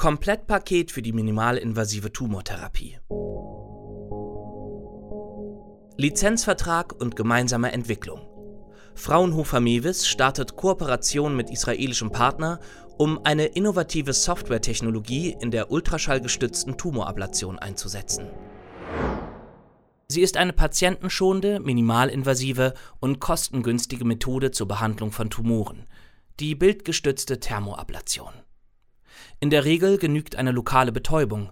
Komplettpaket für die minimalinvasive Tumortherapie. Lizenzvertrag und gemeinsame Entwicklung. Fraunhofer Mewis startet Kooperation mit israelischem Partner, um eine innovative Softwaretechnologie in der ultraschallgestützten Tumorablation einzusetzen. Sie ist eine patientenschonende, minimalinvasive und kostengünstige Methode zur Behandlung von Tumoren, die bildgestützte Thermoablation. In der Regel genügt eine lokale Betäubung.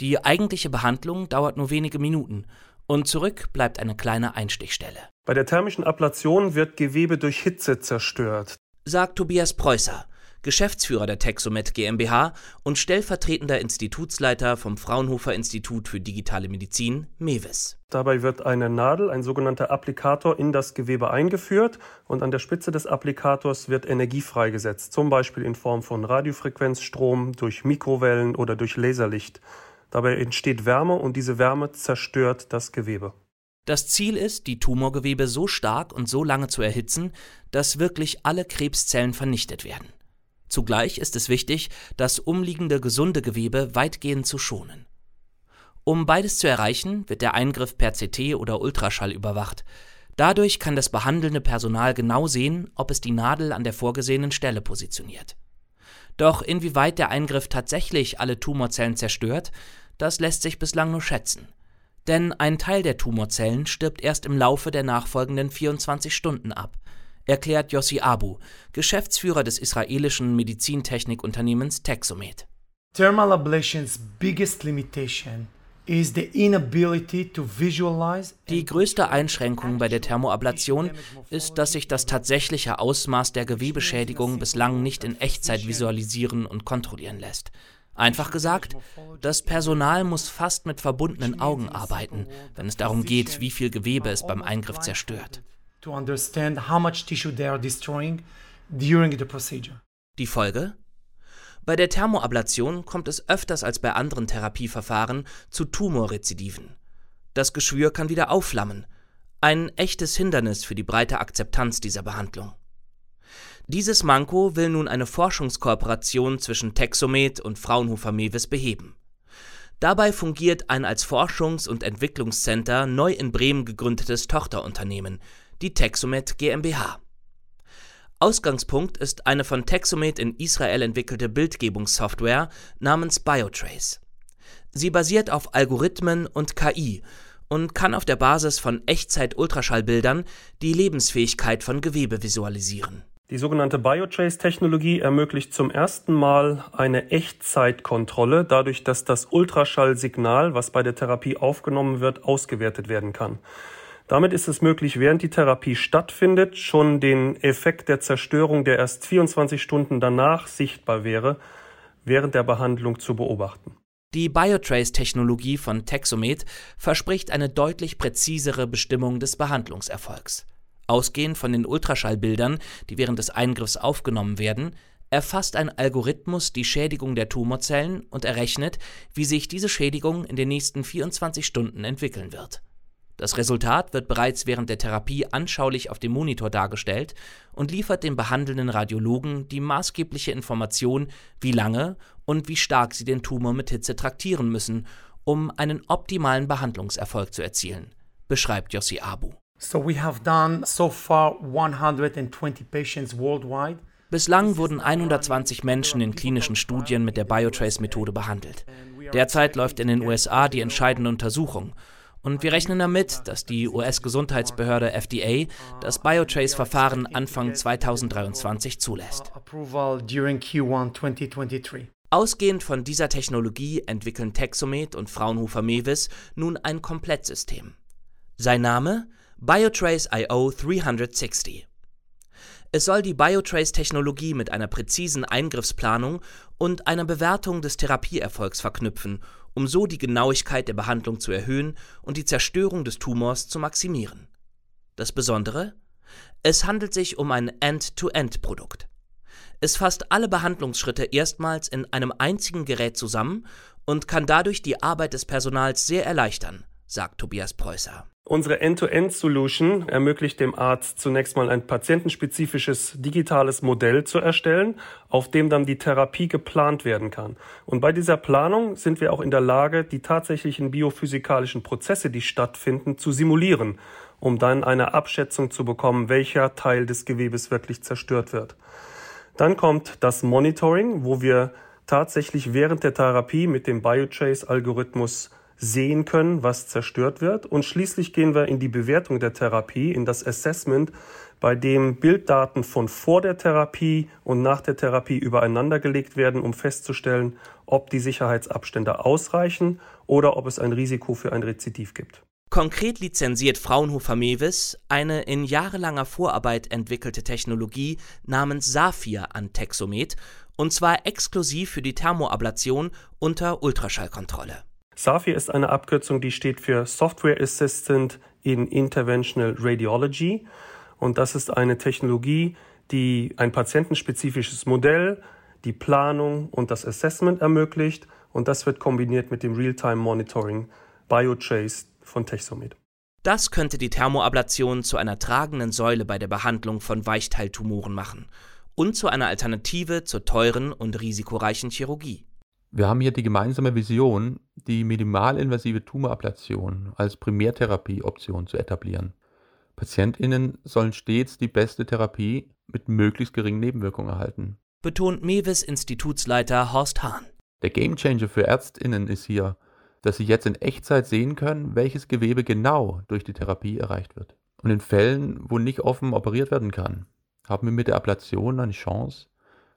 Die eigentliche Behandlung dauert nur wenige Minuten und zurück bleibt eine kleine Einstichstelle. Bei der thermischen Ablation wird Gewebe durch Hitze zerstört, sagt Tobias Preußer, Geschäftsführer der Texomet GmbH und stellvertretender Institutsleiter vom Fraunhofer Institut für Digitale Medizin, MEWIS. Dabei wird eine Nadel, ein sogenannter Applikator, in das Gewebe eingeführt und an der Spitze des Applikators wird Energie freigesetzt, zum Beispiel in Form von Radiofrequenzstrom, durch Mikrowellen oder durch Laserlicht. Dabei entsteht Wärme und diese Wärme zerstört das Gewebe. Das Ziel ist, die Tumorgewebe so stark und so lange zu erhitzen, dass wirklich alle Krebszellen vernichtet werden. Zugleich ist es wichtig, das umliegende gesunde Gewebe weitgehend zu schonen. Um beides zu erreichen, wird der Eingriff per CT oder Ultraschall überwacht. Dadurch kann das behandelnde Personal genau sehen, ob es die Nadel an der vorgesehenen Stelle positioniert. Doch inwieweit der Eingriff tatsächlich alle Tumorzellen zerstört, das lässt sich bislang nur schätzen. Denn ein Teil der Tumorzellen stirbt erst im Laufe der nachfolgenden 24 Stunden ab, erklärt Yossi Abu, Geschäftsführer des israelischen Medizintechnikunternehmens Texomed. Thermal ablation's biggest limitation die größte Einschränkung bei der Thermoablation ist, dass sich das tatsächliche Ausmaß der Gewebeschädigung bislang nicht in Echtzeit visualisieren und kontrollieren lässt. Einfach gesagt, das Personal muss fast mit verbundenen Augen arbeiten, wenn es darum geht, wie viel Gewebe es beim Eingriff zerstört. Die Folge? Bei der Thermoablation kommt es öfters als bei anderen Therapieverfahren zu Tumorrezidiven. Das Geschwür kann wieder aufflammen. Ein echtes Hindernis für die breite Akzeptanz dieser Behandlung. Dieses Manko will nun eine Forschungskooperation zwischen Texomed und Fraunhofer Mewis beheben. Dabei fungiert ein als Forschungs- und Entwicklungscenter neu in Bremen gegründetes Tochterunternehmen, die Texomed GmbH. Ausgangspunkt ist eine von Texomed in Israel entwickelte Bildgebungssoftware namens Biotrace. Sie basiert auf Algorithmen und KI und kann auf der Basis von Echtzeit-Ultraschallbildern die Lebensfähigkeit von Gewebe visualisieren. Die sogenannte Biotrace-Technologie ermöglicht zum ersten Mal eine Echtzeitkontrolle, dadurch, dass das Ultraschallsignal, was bei der Therapie aufgenommen wird, ausgewertet werden kann. Damit ist es möglich, während die Therapie stattfindet, schon den Effekt der Zerstörung, der erst 24 Stunden danach sichtbar wäre, während der Behandlung zu beobachten. Die Biotrace-Technologie von Texomed verspricht eine deutlich präzisere Bestimmung des Behandlungserfolgs. Ausgehend von den Ultraschallbildern, die während des Eingriffs aufgenommen werden, erfasst ein Algorithmus die Schädigung der Tumorzellen und errechnet, wie sich diese Schädigung in den nächsten 24 Stunden entwickeln wird. Das Resultat wird bereits während der Therapie anschaulich auf dem Monitor dargestellt und liefert dem behandelnden Radiologen die maßgebliche Information, wie lange und wie stark sie den Tumor mit Hitze traktieren müssen, um einen optimalen Behandlungserfolg zu erzielen, beschreibt Yossi Abu. So we have done so far 120 patients worldwide. Bislang wurden 120 Menschen in klinischen Studien mit der Biotrace-Methode behandelt. Derzeit läuft in den USA die entscheidende Untersuchung und wir rechnen damit, dass die US-Gesundheitsbehörde FDA das Biotrace-Verfahren Anfang 2023 zulässt. Ausgehend von dieser Technologie entwickeln Texomed und Fraunhofer Mewis nun ein Komplettsystem. Sein Name? Biotrace IO 360. Es soll die Biotrace-Technologie mit einer präzisen Eingriffsplanung und einer Bewertung des Therapieerfolgs verknüpfen um so die Genauigkeit der Behandlung zu erhöhen und die Zerstörung des Tumors zu maximieren. Das Besondere? Es handelt sich um ein End-to-End-Produkt. Es fasst alle Behandlungsschritte erstmals in einem einzigen Gerät zusammen und kann dadurch die Arbeit des Personals sehr erleichtern, sagt Tobias Preußer. Unsere End-to-End-Solution ermöglicht dem Arzt zunächst mal ein patientenspezifisches digitales Modell zu erstellen, auf dem dann die Therapie geplant werden kann. Und bei dieser Planung sind wir auch in der Lage, die tatsächlichen biophysikalischen Prozesse, die stattfinden, zu simulieren, um dann eine Abschätzung zu bekommen, welcher Teil des Gewebes wirklich zerstört wird. Dann kommt das Monitoring, wo wir tatsächlich während der Therapie mit dem Biotrace-Algorithmus sehen können, was zerstört wird. Und schließlich gehen wir in die Bewertung der Therapie, in das Assessment, bei dem Bilddaten von vor der Therapie und nach der Therapie übereinander gelegt werden, um festzustellen, ob die Sicherheitsabstände ausreichen oder ob es ein Risiko für ein Rezidiv gibt. Konkret lizenziert Fraunhofer Mewis eine in jahrelanger Vorarbeit entwickelte Technologie namens Saphir an Texomet, und zwar exklusiv für die Thermoablation unter Ultraschallkontrolle. SAFI ist eine Abkürzung, die steht für Software Assistant in Interventional Radiology. Und das ist eine Technologie, die ein patientenspezifisches Modell, die Planung und das Assessment ermöglicht. Und das wird kombiniert mit dem Real-Time Monitoring Biotrace von Texomed. Das könnte die Thermoablation zu einer tragenden Säule bei der Behandlung von Weichteiltumoren machen und zu einer Alternative zur teuren und risikoreichen Chirurgie. Wir haben hier die gemeinsame Vision, die minimalinvasive Tumorablation als Primärtherapieoption zu etablieren. PatientInnen sollen stets die beste Therapie mit möglichst geringen Nebenwirkungen erhalten. Betont Mewis Institutsleiter Horst Hahn. Der Gamechanger für ÄrztInnen ist hier, dass sie jetzt in Echtzeit sehen können, welches Gewebe genau durch die Therapie erreicht wird. Und in Fällen, wo nicht offen operiert werden kann, haben wir mit der Ablation eine Chance,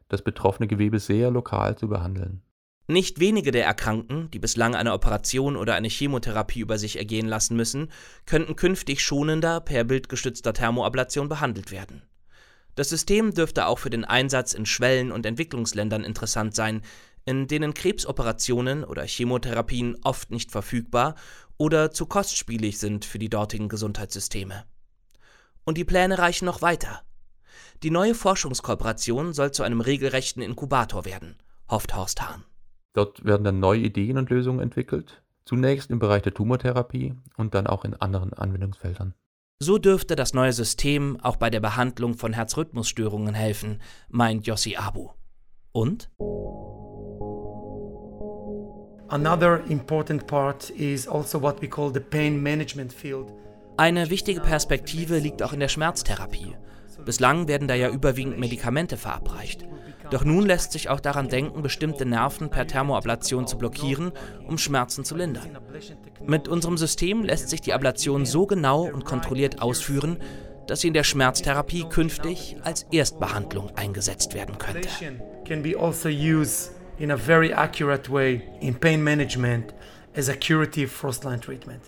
das betroffene Gewebe sehr lokal zu behandeln. Nicht wenige der Erkrankten, die bislang eine Operation oder eine Chemotherapie über sich ergehen lassen müssen, könnten künftig schonender per bildgestützter Thermoablation behandelt werden. Das System dürfte auch für den Einsatz in Schwellen- und Entwicklungsländern interessant sein, in denen Krebsoperationen oder Chemotherapien oft nicht verfügbar oder zu kostspielig sind für die dortigen Gesundheitssysteme. Und die Pläne reichen noch weiter. Die neue Forschungskooperation soll zu einem regelrechten Inkubator werden, hofft Horst Hahn. Dort werden dann neue Ideen und Lösungen entwickelt, zunächst im Bereich der Tumortherapie und dann auch in anderen Anwendungsfeldern. So dürfte das neue System auch bei der Behandlung von Herzrhythmusstörungen helfen, meint Yossi Abu. Und? Another important part is also what we call the pain management field. Eine wichtige Perspektive liegt auch in der Schmerztherapie. Bislang werden da ja überwiegend Medikamente verabreicht. Doch nun lässt sich auch daran denken, bestimmte Nerven per Thermoablation zu blockieren, um Schmerzen zu lindern. Mit unserem System lässt sich die Ablation so genau und kontrolliert ausführen, dass sie in der Schmerztherapie künftig als Erstbehandlung eingesetzt werden könnte. Also in a very accurate way in pain management as a curative first line treatment.